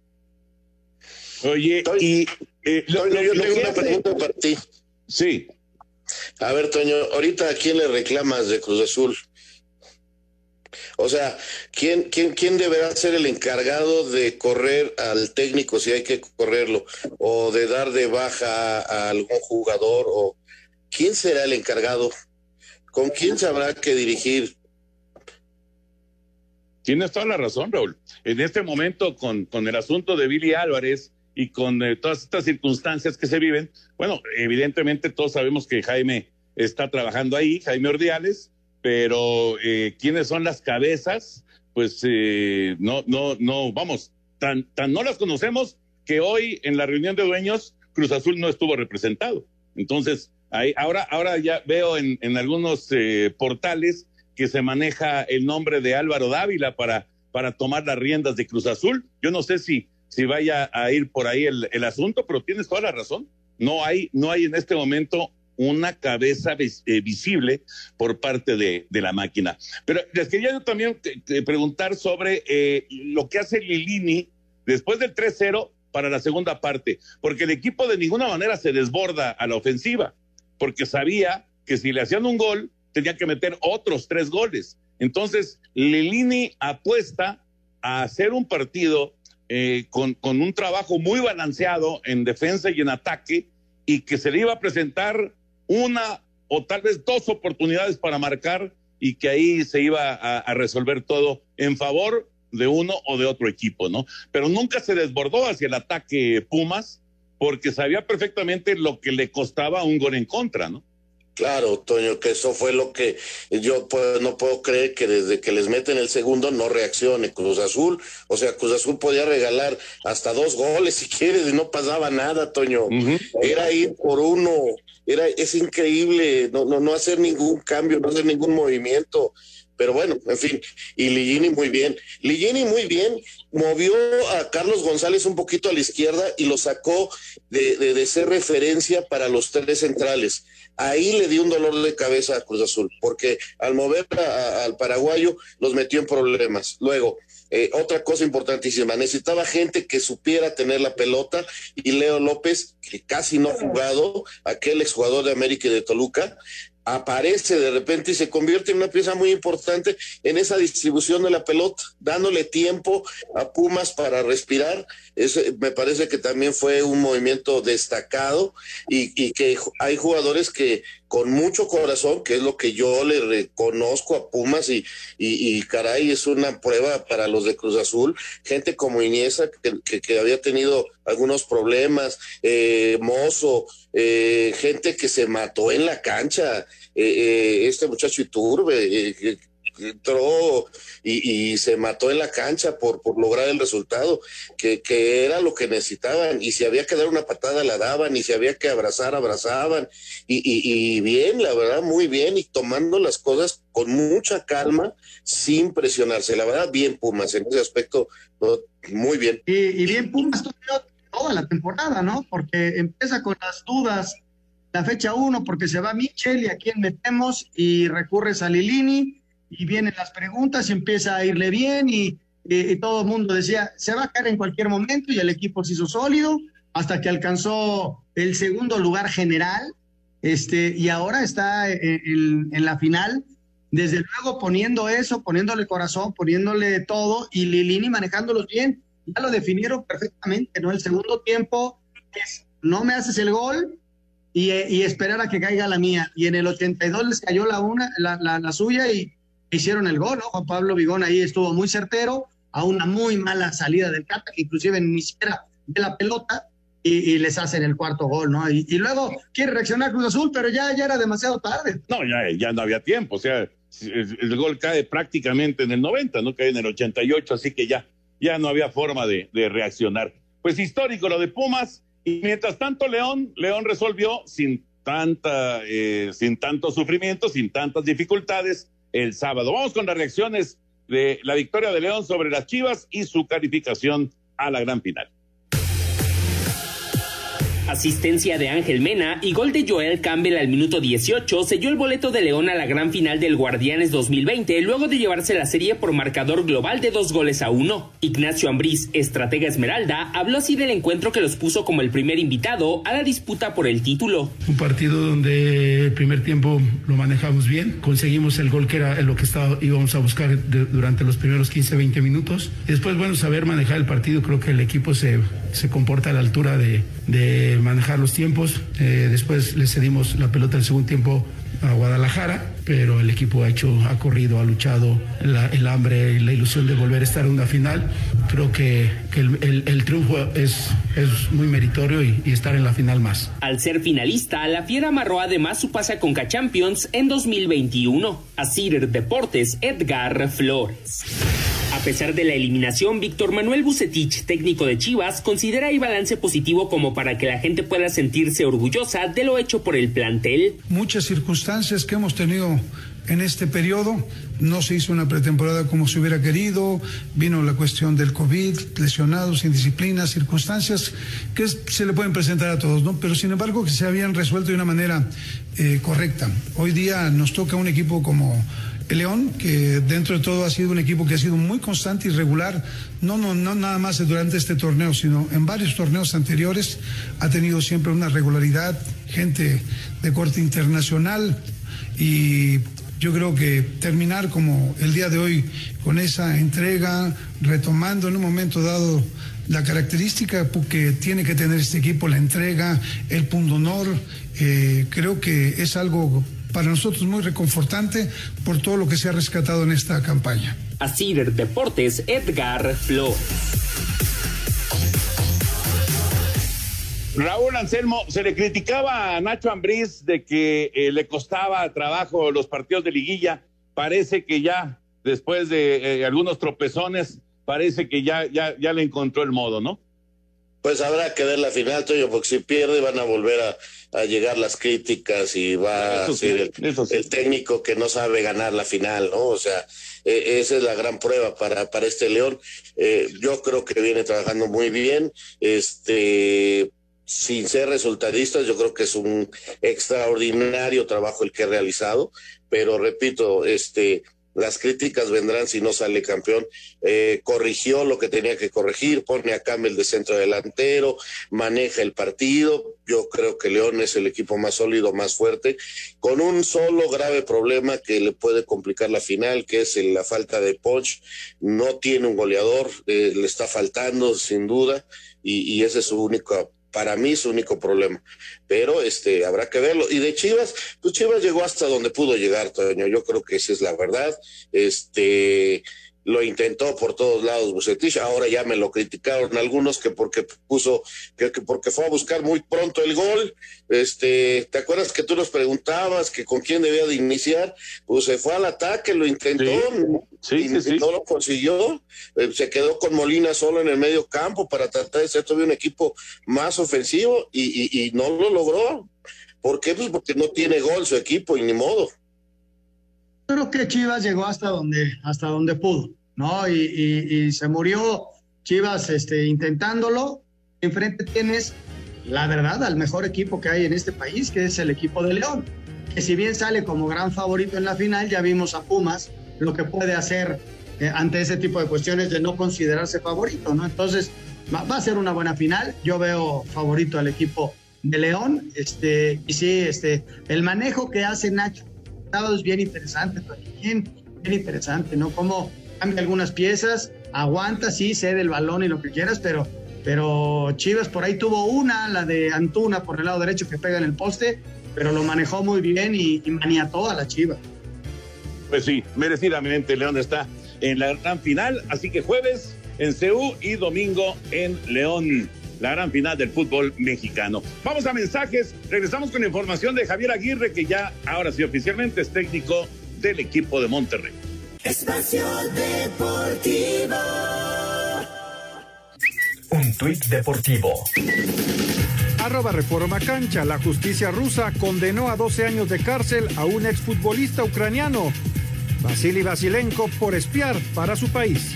Oye, Toño, y eh, lo, Toño, yo lo tengo una hace- pregunta para ti. Sí, A ver, Toño, ahorita a quién le reclamas de Cruz Azul? O sea, ¿quién, quién, ¿quién deberá ser el encargado de correr al técnico si hay que correrlo? ¿O de dar de baja a algún jugador? ¿O quién será el encargado? ¿Con quién se habrá que dirigir? Tienes toda la razón, Raúl. En este momento, con, con el asunto de Billy Álvarez y con eh, todas estas circunstancias que se viven, bueno, evidentemente todos sabemos que Jaime está trabajando ahí, Jaime Ordiales, pero eh, quiénes son las cabezas, pues eh, no, no, no, vamos, tan, tan no las conocemos que hoy en la reunión de dueños Cruz Azul no estuvo representado. Entonces, ahí, ahora, ahora ya veo en, en algunos eh, portales que se maneja el nombre de Álvaro Dávila para, para tomar las riendas de Cruz Azul. Yo no sé si, si vaya a ir por ahí el, el asunto, pero tienes toda la razón. No hay, no hay en este momento una cabeza eh, visible por parte de, de, la máquina. Pero les quería yo también preguntar sobre eh, lo que hace Lilini después del 3-0 para la segunda parte, porque el equipo de ninguna manera se desborda a la ofensiva, porque sabía que si le hacían un gol, tenía que meter otros tres goles. Entonces, Lilini apuesta a hacer un partido eh, con, con, un trabajo muy balanceado en defensa y en ataque y que se le iba a presentar una o tal vez dos oportunidades para marcar y que ahí se iba a, a resolver todo en favor de uno o de otro equipo, ¿no? Pero nunca se desbordó hacia el ataque Pumas porque sabía perfectamente lo que le costaba un gol en contra, ¿no? Claro, Toño, que eso fue lo que yo pues, no puedo creer que desde que les meten el segundo no reaccione Cruz Azul. O sea, Cruz Azul podía regalar hasta dos goles si quieres y no pasaba nada, Toño. Era ir por uno, era es increíble no, no, no hacer ningún cambio, no hacer ningún movimiento. Pero bueno, en fin, y Ligini muy bien. Ligini muy bien, movió a Carlos González un poquito a la izquierda y lo sacó de, de, ser referencia para los tres centrales ahí le dio un dolor de cabeza a Cruz Azul, porque al mover al paraguayo los metió en problemas. Luego, eh, otra cosa importantísima, necesitaba gente que supiera tener la pelota y Leo López, que casi no ha jugado, aquel exjugador de América y de Toluca, aparece de repente y se convierte en una pieza muy importante en esa distribución de la pelota, dándole tiempo a Pumas para respirar. Ese, me parece que también fue un movimiento destacado y, y, que hay jugadores que con mucho corazón, que es lo que yo le reconozco a Pumas y, y, y caray, es una prueba para los de Cruz Azul, gente como Iniesa que, que, que había tenido algunos problemas, eh, Mozo, eh, gente que se mató en la cancha, eh, este muchacho Iturbe, entró y, se mató en la cancha por, por lograr el resultado, que, que, era lo que necesitaban, y si había que dar una patada la daban, y si había que abrazar, abrazaban, y, y, bien, la verdad, muy bien, y tomando las cosas con mucha calma, sin presionarse, la verdad, bien Pumas, en ese aspecto, muy bien. Y, bien Pumas toda la temporada, ¿no? Porque empieza con las dudas la fecha uno, porque se va Michel y a quién metemos, y recurres a y vienen las preguntas y empieza a irle bien y, y, todo el mundo decía, se va a caer en cualquier momento y el equipo se hizo sólido hasta que alcanzó el segundo lugar general este, y ahora está en, en, en la final, desde luego poniendo eso, poniéndole corazón, poniéndole todo y Lilini manejándolos bien, ya lo definieron perfectamente, ¿no? El segundo tiempo es, no me haces el gol, y, y, esperar a que caiga la mía. Y en el 82 les cayó la una, la, la, la suya y hicieron el gol, ¿no? Juan Pablo Vigón ahí estuvo muy certero, a una muy mala salida del Cata, que inclusive ni siquiera de la pelota, y, les hacen el cuarto gol, ¿no? Y, luego quiere reaccionar Cruz Azul, pero ya, ya era demasiado tarde. No, ya, ya no había tiempo, o sea, el, gol cae prácticamente en el 90, no cae en el 88, así que ya, ya no había forma de, de reaccionar. Pues histórico lo de Pumas, y mientras tanto León, León resolvió sin tanta, eh, sin tanto sufrimiento, sin tantas dificultades, el sábado. Vamos con las reacciones de la victoria de León sobre las Chivas y su calificación a la gran final. Asistencia de Ángel Mena y gol de Joel Campbell al minuto 18 selló el boleto de León a la gran final del Guardianes 2020 luego de llevarse la serie por marcador global de dos goles a uno. Ignacio Ambriz, estratega Esmeralda, habló así del encuentro que los puso como el primer invitado a la disputa por el título. Un partido donde el primer tiempo lo manejamos bien, conseguimos el gol que era lo que estaba, íbamos a buscar durante los primeros 15-20 minutos. Después, bueno, saber manejar el partido, creo que el equipo se, se comporta a la altura de manejar los tiempos. Eh, después le cedimos la pelota el segundo tiempo a Guadalajara, pero el equipo ha hecho, ha corrido, ha luchado la, el hambre la ilusión de volver a estar en una final. Creo que, que el, el, triunfo es, es muy meritorio y, y, estar en la final más. Al ser finalista, la Fiera amarró además su pase a Conca Champions en 2021. A Cider Deportes, Edgar Flores. A pesar de la eliminación, Víctor Manuel Bucetich, técnico de Chivas, considera el balance positivo como para que la gente pueda sentirse orgullosa de lo hecho por el plantel. Muchas circunstancias que hemos tenido en este periodo. No se hizo una pretemporada como se hubiera querido, vino la cuestión del COVID, lesionados, indisciplinas, circunstancias que se le pueden presentar a todos, ¿no? Pero sin embargo que se habían resuelto de una manera eh, correcta. Hoy día nos toca un equipo como el León, que dentro de todo ha sido un equipo que ha sido muy constante y regular, no, no, no nada más durante este torneo, sino en varios torneos anteriores, ha tenido siempre una regularidad, gente de corte internacional y yo creo que terminar como el día de hoy con esa entrega, retomando en un momento dado la característica que tiene que tener este equipo, la entrega, el punto honor, eh, creo que es algo para nosotros muy reconfortante por todo lo que se ha rescatado en esta campaña. Así Deportes, Edgar Flores. Raúl Anselmo, se le criticaba a Nacho Ambriz de que eh, le costaba trabajo los partidos de liguilla. Parece que ya, después de eh, algunos tropezones, parece que ya, ya, ya le encontró el modo, ¿no? Pues habrá que ver la final, Toño, porque si pierde van a volver a, llegar las críticas y va a ser el, técnico que no sabe ganar la final, ¿no? O sea, e, esa es la gran prueba para, para este León. Eh, yo creo que viene trabajando muy bien. Este, sin ser resultadistas, yo creo que es un extraordinario trabajo el que ha realizado, pero repito, este, las críticas vendrán si no sale campeón. Eh, corrigió lo que tenía que corregir, pone a Campbell de centro delantero, maneja el partido. Yo creo que León es el equipo más sólido, más fuerte, con un solo grave problema que le puede complicar la final, que es la falta de punch. No tiene un goleador, eh, le está faltando sin duda, y, y ese es su único para mí su único problema. Pero este habrá que verlo. Y de Chivas, pues Chivas llegó hasta donde pudo llegar, Toño. Yo creo que esa es la verdad. Este lo intentó por todos lados Bucetich, ahora ya me lo criticaron algunos que porque puso, que, porque fue a buscar muy pronto el gol, este, ¿te acuerdas que tú nos preguntabas que con quién debía de iniciar? Pues se fue al ataque, lo intentó, y, no lo consiguió, eh, se quedó con Molina solo en el medio campo para tratar de ser todavía un equipo más ofensivo y, y no lo logró. ¿Por qué? Pues porque no tiene gol su equipo y ni modo creo que Chivas llegó hasta donde, hasta donde pudo, ¿no? Y, se murió Chivas este, intentándolo. Enfrente tienes, la verdad, al mejor equipo que hay en este país, que es el equipo de León. Que si bien sale como gran favorito en la final, ya vimos a Pumas lo que puede hacer eh, ante ese tipo de cuestiones de no considerarse favorito, ¿no? Entonces, va, a ser una buena final. Yo veo favorito al equipo de León. Este, y sí, este, el manejo que hace Nacho es bien interesante, bien, bien interesante, ¿no? Cómo cambia algunas piezas, aguanta, sí, cede el balón y lo que quieras, pero, pero Chivas por ahí tuvo una, la de Antuna por el lado derecho que pega en el poste, pero lo manejó muy bien y, y maniató a la Chivas. Pues sí, merecidamente León está en la gran final, así que jueves en CEU y domingo en León la gran final del fútbol mexicano. Vamos a mensajes, regresamos con información de Javier Aguirre, que ya ahora sí oficialmente es técnico del equipo de Monterrey. Espacio Deportivo. Un tuit deportivo. Arroba Reforma Cancha. La justicia rusa condenó a 12 años de cárcel a un exfutbolista ucraniano, Vasily Vasilenko, por espiar para su país.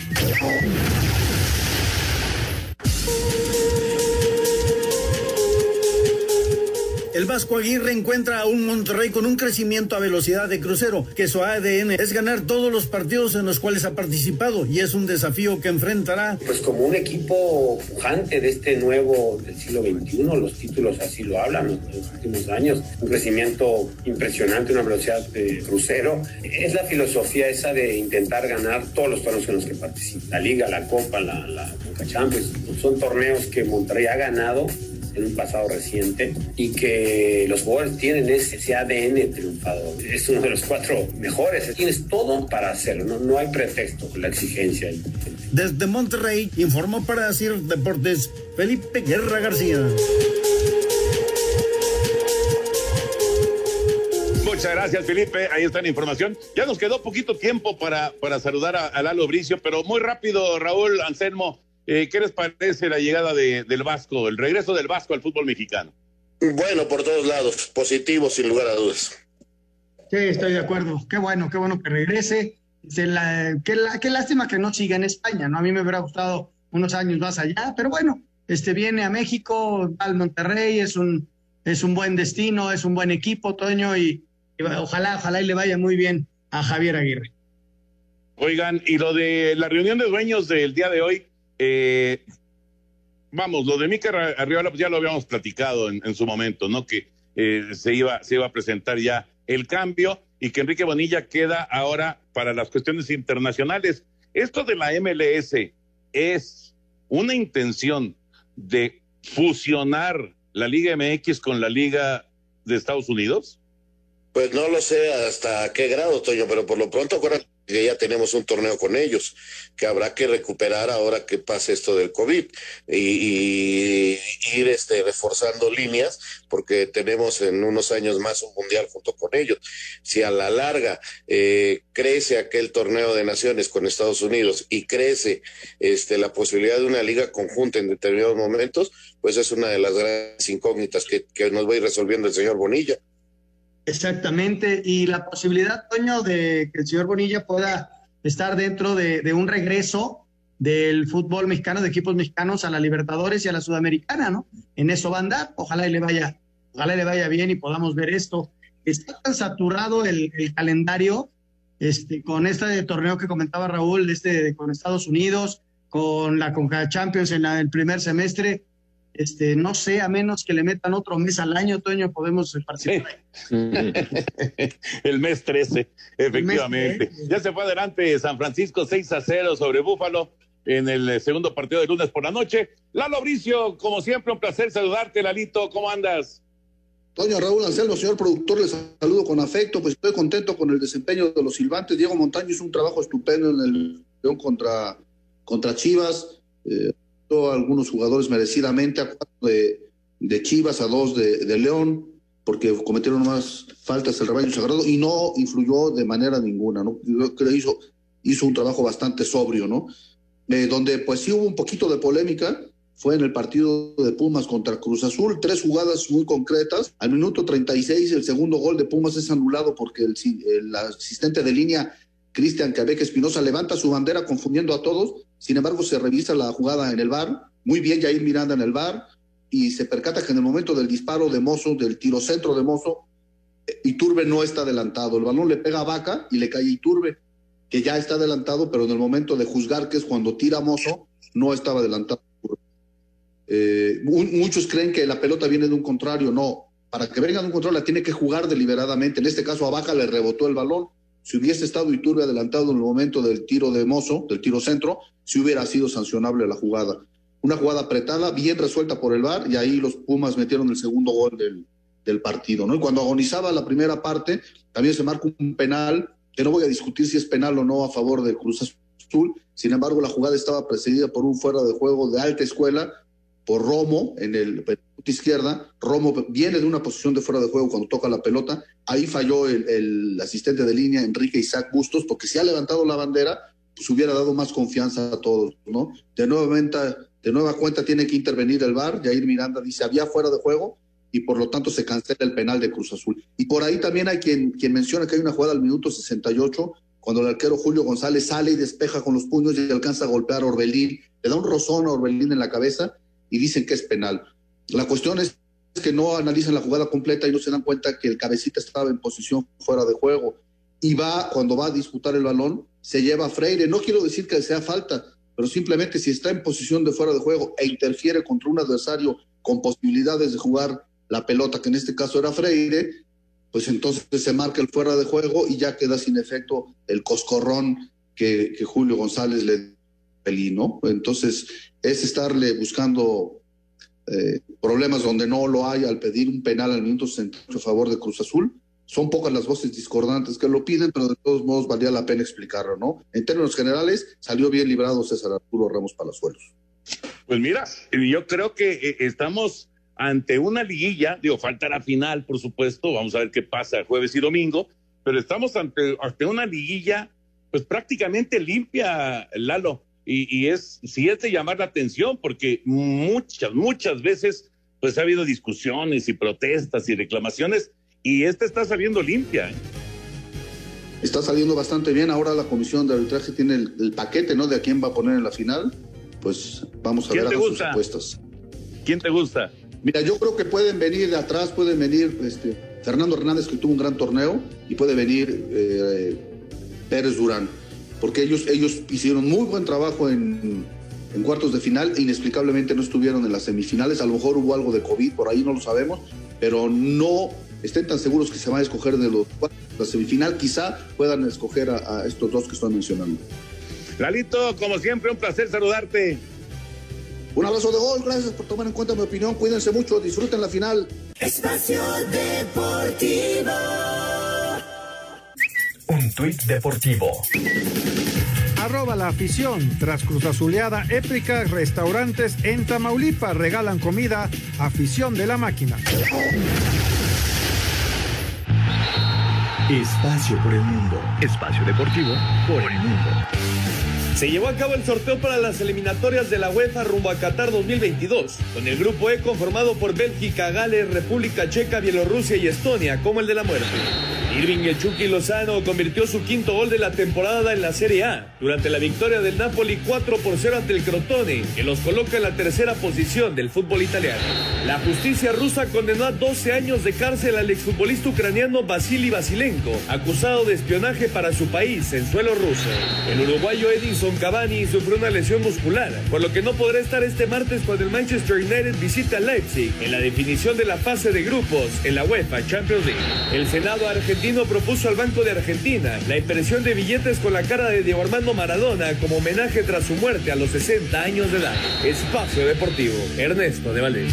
El Vasco Aguirre encuentra a un Monterrey con un crecimiento a velocidad de crucero, que su ADN es ganar todos los partidos en los cuales ha participado y es un desafío que enfrentará. Pues como un equipo pujante de este nuevo del siglo XXI, los títulos así lo hablan en los últimos años, un crecimiento impresionante, una velocidad de crucero. Es la filosofía esa de intentar ganar todos los torneos en los que participa. La Liga, la Copa, la, la Champions, son torneos que Monterrey ha ganado en un pasado reciente y que los jugadores tienen ese, ADN triunfador. Es uno de los cuatro mejores. Tienes todo para hacerlo, no, no hay pretexto con la exigencia. Desde Monterrey informó para decir Deportes Felipe Guerra García. Muchas gracias, Felipe. Ahí está la información. Ya nos quedó poquito tiempo para, para saludar a, a Lalo Bricio, pero muy rápido, Raúl Anselmo. Eh, ¿Qué les parece la llegada de, del Vasco, el regreso del Vasco al fútbol mexicano? Bueno, por todos lados, positivo sin lugar a dudas. Sí, estoy de acuerdo. Qué bueno, qué bueno que regrese. qué, lástima que no siga en España, ¿no? A mí me hubiera gustado unos años más allá, pero bueno, este viene a México, al Monterrey, es un, es un buen destino, es un buen equipo, Toño, y, y ojalá, ojalá y le vaya muy bien a Javier Aguirre. Oigan, y lo de la reunión de dueños del día de hoy, eh, vamos, lo de Mica Arriola pues ya lo habíamos platicado en, su momento, ¿no? Que eh, se, iba, se iba a presentar ya el cambio y que Enrique Bonilla queda ahora para las cuestiones internacionales. Esto de la MLS es una intención de fusionar la Liga MX con la Liga de Estados Unidos. Pues no lo sé hasta qué grado, Toño, pero por lo pronto acuérdate ya tenemos un torneo con ellos, que habrá que recuperar ahora que pase esto del COVID y, ir este, reforzando líneas, porque tenemos en unos años más un mundial junto con ellos. Si a la larga eh, crece aquel torneo de naciones con Estados Unidos y crece este, la posibilidad de una liga conjunta en determinados momentos, pues es una de las grandes incógnitas que, que nos va a ir resolviendo el señor Bonilla. Exactamente, y la posibilidad, Toño, de que el señor Bonilla pueda estar dentro de, un regreso del fútbol mexicano, de equipos mexicanos a la Libertadores y a la Sudamericana, ¿no? En eso va a andar, ojalá y le vaya, ojalá le vaya bien y podamos ver esto. Está tan saturado el, calendario este, con este torneo que comentaba Raúl, este con Estados Unidos, con la Conca Champions en el primer semestre, este, no sé, a menos que le metan otro mes al año, Toño, podemos participar. El mes 13, efectivamente. Ya se fue adelante San Francisco 6 a 0 sobre Búfalo en el segundo partido de lunes por la noche. Lalo Bricio, como siempre, un placer saludarte, Lalito, ¿cómo andas? Toño Raúl Anselmo, señor productor, les saludo con afecto, pues estoy contento con el desempeño de los silbantes. Diego Montaño hizo un trabajo estupendo en el León contra, contra Chivas. Eh, algunos jugadores merecidamente, a cuatro de, Chivas, a dos de, León, porque cometieron más faltas el rebaño sagrado y no influyó de manera ninguna, ¿no? Creo que hizo, hizo un trabajo bastante sobrio, ¿no? Eh, donde pues sí hubo un poquito de polémica, fue en el partido de Pumas contra Cruz Azul, tres jugadas muy concretas. Al minuto 36 el segundo gol de Pumas es anulado porque el, el asistente de línea Cristian Cabeque Espinosa levanta su bandera confundiendo a todos, sin embargo se revisa la jugada en el bar, muy bien Jair Miranda en el bar, y se percata que en el momento del disparo de Mozo, del tiro centro de Mozo, Iturbe no está adelantado, el balón le pega a Vaca y le cae Iturbe, que ya está adelantado, pero en el momento de juzgar, que es cuando tira Mozo, no estaba adelantado. Eh, muchos creen que la pelota viene de un contrario, no, para que venga de un contrario la tiene que jugar deliberadamente, en este caso a Vaca le rebotó el balón, si hubiese estado Iturbe adelantado en el momento del tiro de Mozo, del tiro centro, si hubiera sido sancionable la jugada. Una jugada apretada, bien resuelta por el VAR, y ahí los Pumas metieron el segundo gol del, del partido. ¿no? Y cuando agonizaba la primera parte, también se marca un penal, que no voy a discutir si es penal o no a favor del Cruz Azul. Sin embargo, la jugada estaba precedida por un fuera de juego de alta escuela, por Romo en el izquierda. Romo viene de una posición de fuera de juego cuando toca la pelota. Ahí falló el, asistente de línea, Enrique Isaac Bustos, porque si ha levantado la bandera, pues hubiera dado más confianza a todos, ¿no? De nueva, de nueva cuenta tiene que intervenir el VAR. Jair Miranda dice, había fuera de juego y por lo tanto se cancela el penal de Cruz Azul. Y por ahí también hay quien, quien menciona que hay una jugada al minuto 68 cuando el arquero Julio González sale y despeja con los puños y alcanza a golpear a Orbelín, le da un rozón a Orbelín en la cabeza y dicen que es penal. La cuestión es que no analizan la jugada completa y no se dan cuenta que el cabecita estaba en posición fuera de juego y va, cuando va a disputar el balón, se lleva a Freire. No quiero decir que sea falta, pero simplemente si está en posición de fuera de juego e interfiere contra un adversario con posibilidades de jugar la pelota, que en este caso era Freire, pues entonces se marca el fuera de juego y ya queda sin efecto el coscorrón que, Julio González le pelino. Entonces, es estarle buscando eh, problemas donde no lo hay al pedir un penal al minuto 68 a favor de Cruz Azul. Son pocas las voces discordantes que lo piden, pero de todos modos valía la pena explicarlo, ¿no? En términos generales, salió bien librado César Arturo Ramos Palazuelos. Pues mira, yo creo que eh, estamos ante una liguilla, digo, falta la final, por supuesto, vamos a ver qué pasa jueves y domingo, pero estamos ante, ante una liguilla, pues prácticamente limpia, Lalo y, es, si es de llamar la atención, porque muchas, muchas veces pues ha habido discusiones y protestas y reclamaciones y esta está saliendo limpia. ¿eh? Está saliendo bastante bien. Ahora la comisión de arbitraje tiene el, paquete, ¿no? De a quién va a poner en la final. Pues vamos a ver a sus apuestas. ¿Quién te gusta? Mira, yo creo que pueden venir de atrás, pueden venir este, Fernando Hernández, que tuvo un gran torneo, y puede venir eh, Pérez Durán porque ellos, ellos hicieron muy buen trabajo en, cuartos de final e inexplicablemente no estuvieron en las semifinales. A lo mejor hubo algo de COVID, por ahí no lo sabemos, pero no estén tan seguros que se van a escoger de los la semifinal. Quizá puedan escoger a, estos dos que están mencionando. Lalito, como siempre, un placer saludarte. Un abrazo de gol, gracias por tomar en cuenta mi opinión. Cuídense mucho, disfruten la final. Espacio Deportivo. Tuit deportivo. Arroba la afición. Tras Cruz Azuleada épica, restaurantes en Tamaulipas regalan comida. Afición de la máquina. Espacio por el mundo. Espacio deportivo por el mundo. Se llevó a cabo el sorteo para las eliminatorias de la UEFA rumbo a Qatar 2022, con el grupo E conformado por Bélgica, Gales, República Checa, Bielorrusia y Estonia como el de la muerte. Irving el Lozano convirtió su quinto gol de la temporada en la Serie A durante la victoria del Napoli 4 por 0 ante el Crotone, que los coloca en la tercera posición del fútbol italiano. La justicia rusa condenó a 12 años de cárcel al exfutbolista ucraniano Vasily Vasilenko, acusado de espionaje para su país en suelo ruso. El uruguayo Edinson Cavani sufrió una lesión muscular, por lo que no podrá estar este martes cuando el Manchester United visita Leipzig en la definición de la fase de grupos en la UEFA Champions League. El Senado argentino propuso al Banco de Argentina la impresión de billetes con la cara de Diego Armando Maradona como homenaje tras su muerte a los 60 años de edad. Espacio Deportivo, Ernesto de Valdés.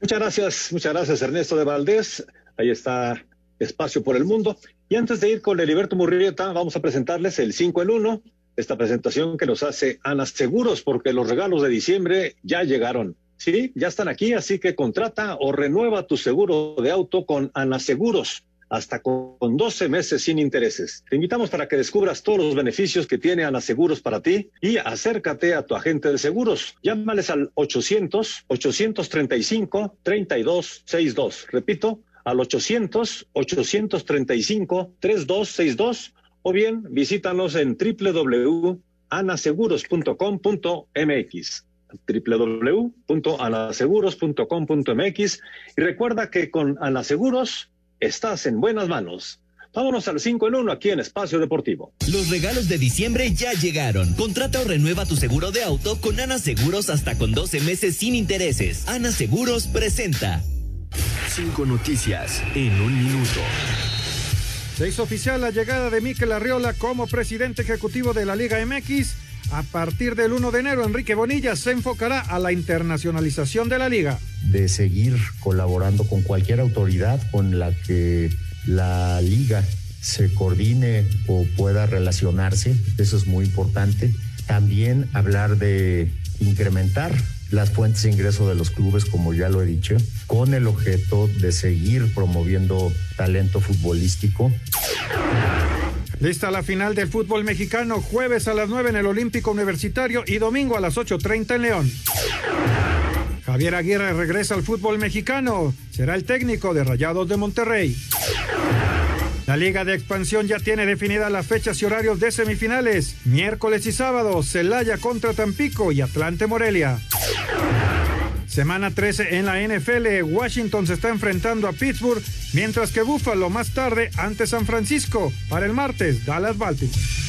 Muchas gracias, muchas gracias Ernesto de Valdés. Ahí está Espacio por el Mundo. Y antes de ir con Heriberto Murrieta, vamos a presentarles el 5 en 1, esta presentación que nos hace Ana Seguros, porque los regalos de diciembre ya llegaron. Sí, ya están aquí, así que contrata o renueva tu seguro de auto con Ana Seguros hasta con 12 meses sin intereses. Te invitamos para que descubras todos los beneficios que tiene Ana Seguros para ti y acércate a tu agente de seguros. Llámales al 800-835-3262. Repito, al 800-835-3262 o bien visítanos en www.anaseguros.com.mx www.anaseguros.com.mx y recuerda que con Anaseguros estás en buenas manos. Vámonos al 5 en 1 aquí en Espacio Deportivo. Los regalos de diciembre ya llegaron. Contrata o renueva tu seguro de auto con Ana Seguros hasta con 12 meses sin intereses. Ana Seguros presenta. Cinco noticias en un minuto. Se hizo oficial la llegada de Mikel Arriola como presidente ejecutivo de la Liga MX a partir del 1 de enero, Enrique Bonilla se enfocará a la internacionalización de la liga. De seguir colaborando con cualquier autoridad con la que la liga se coordine o pueda relacionarse, eso es muy importante. También hablar de incrementar las fuentes de ingreso de los clubes, como ya lo he dicho, con el objeto de seguir promoviendo talento futbolístico. Lista la final del fútbol mexicano, jueves a las 9 en el Olímpico Universitario y domingo a las 8.30 en León. Javier Aguirre regresa al fútbol mexicano, será el técnico de Rayados de Monterrey. La Liga de Expansión ya tiene definidas las fechas y horarios de semifinales, miércoles y sábado, Celaya contra Tampico y Atlante Morelia. Semana 13 en la NFL, Washington se está enfrentando a Pittsburgh, mientras que Buffalo más tarde ante San Francisco. Para el martes, Dallas Baltimore.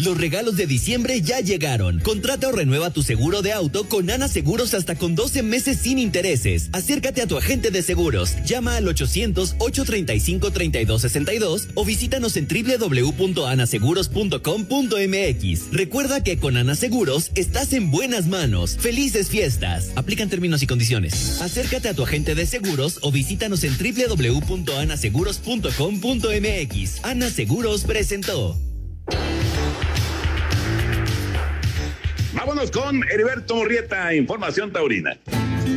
Los regalos de diciembre ya llegaron. Contrata o renueva tu seguro de auto con Ana Seguros hasta con 12 meses sin intereses. Acércate a tu agente de seguros. Llama al 800-835-3262 o visítanos en www.anaseguros.com.mx. Recuerda que con Ana Seguros estás en buenas manos. Felices fiestas. Aplican términos y condiciones. Acércate a tu agente de seguros o visítanos en www.anaseguros.com.mx. Ana Seguros presentó. Vámonos con Heriberto Morrieta, Información Taurina.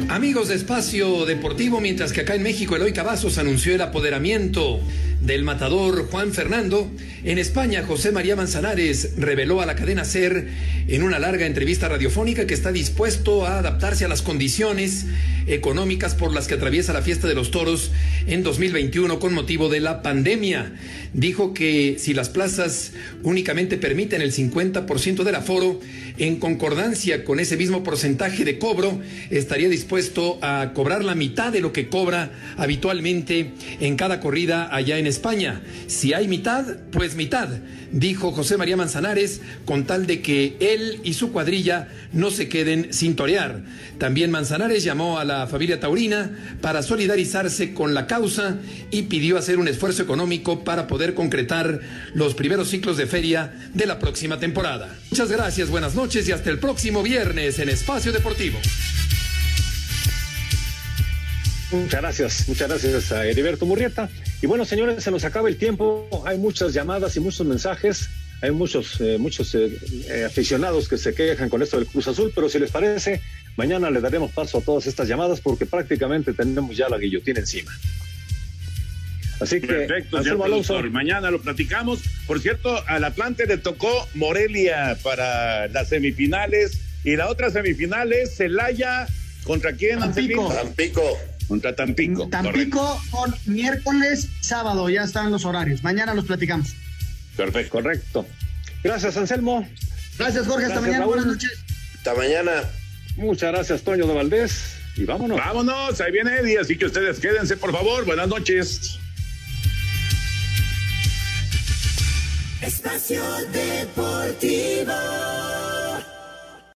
Amigos de Espacio Deportivo, mientras que acá en México Eloy Cavazos anunció el apoderamiento del matador Juan Fernando, en España José María Manzanares reveló a la cadena SER en una larga entrevista radiofónica que está dispuesto a adaptarse a las condiciones económicas por las que atraviesa la fiesta de los toros en 2021 con motivo de la pandemia. Dijo que si las plazas únicamente permiten el 50% del aforo, en concordancia con ese mismo porcentaje de cobro, estaría dispuesto a cobrar la mitad de lo que cobra habitualmente en cada corrida allá en España. Si hay mitad, pues mitad, dijo José María Manzanares, con tal de que él y su cuadrilla no se queden sin torear. También Manzanares llamó a la familia taurina para solidarizarse con la causa y pidió hacer un esfuerzo económico para poder concretar los primeros ciclos de feria de la próxima temporada. Muchas gracias, buenas noches y hasta el próximo viernes en Espacio Deportivo. Muchas gracias, muchas gracias a Heriberto Murrieta. Y bueno, señores, se nos acaba el tiempo. Hay muchas llamadas y muchos mensajes. Hay muchos, eh, muchos eh, eh, aficionados que se quejan con esto del Cruz Azul, pero si les parece, mañana le daremos paso a todas estas llamadas porque prácticamente tenemos ya la guillotina encima. Así que, Perfecto, señor productor. Mañana lo platicamos. Por cierto, al Atlante le tocó Morelia para las semifinales y la otra semifinal es Celaya. ¿Contra quién? Tampico. Tampico. Contra Tampico. Tampico con miércoles, sábado, ya están los horarios. Mañana los platicamos. Perfecto. Correcto. Gracias, Anselmo. Gracias, Jorge. Hasta Gracias, mañana. Raúl. Buenas noches. Hasta mañana. Muchas gracias, Toño de Valdés. Y vámonos. Vámonos, ahí viene Eddie, así que ustedes quédense, por favor. Buenas noches. Espacio Deportivo.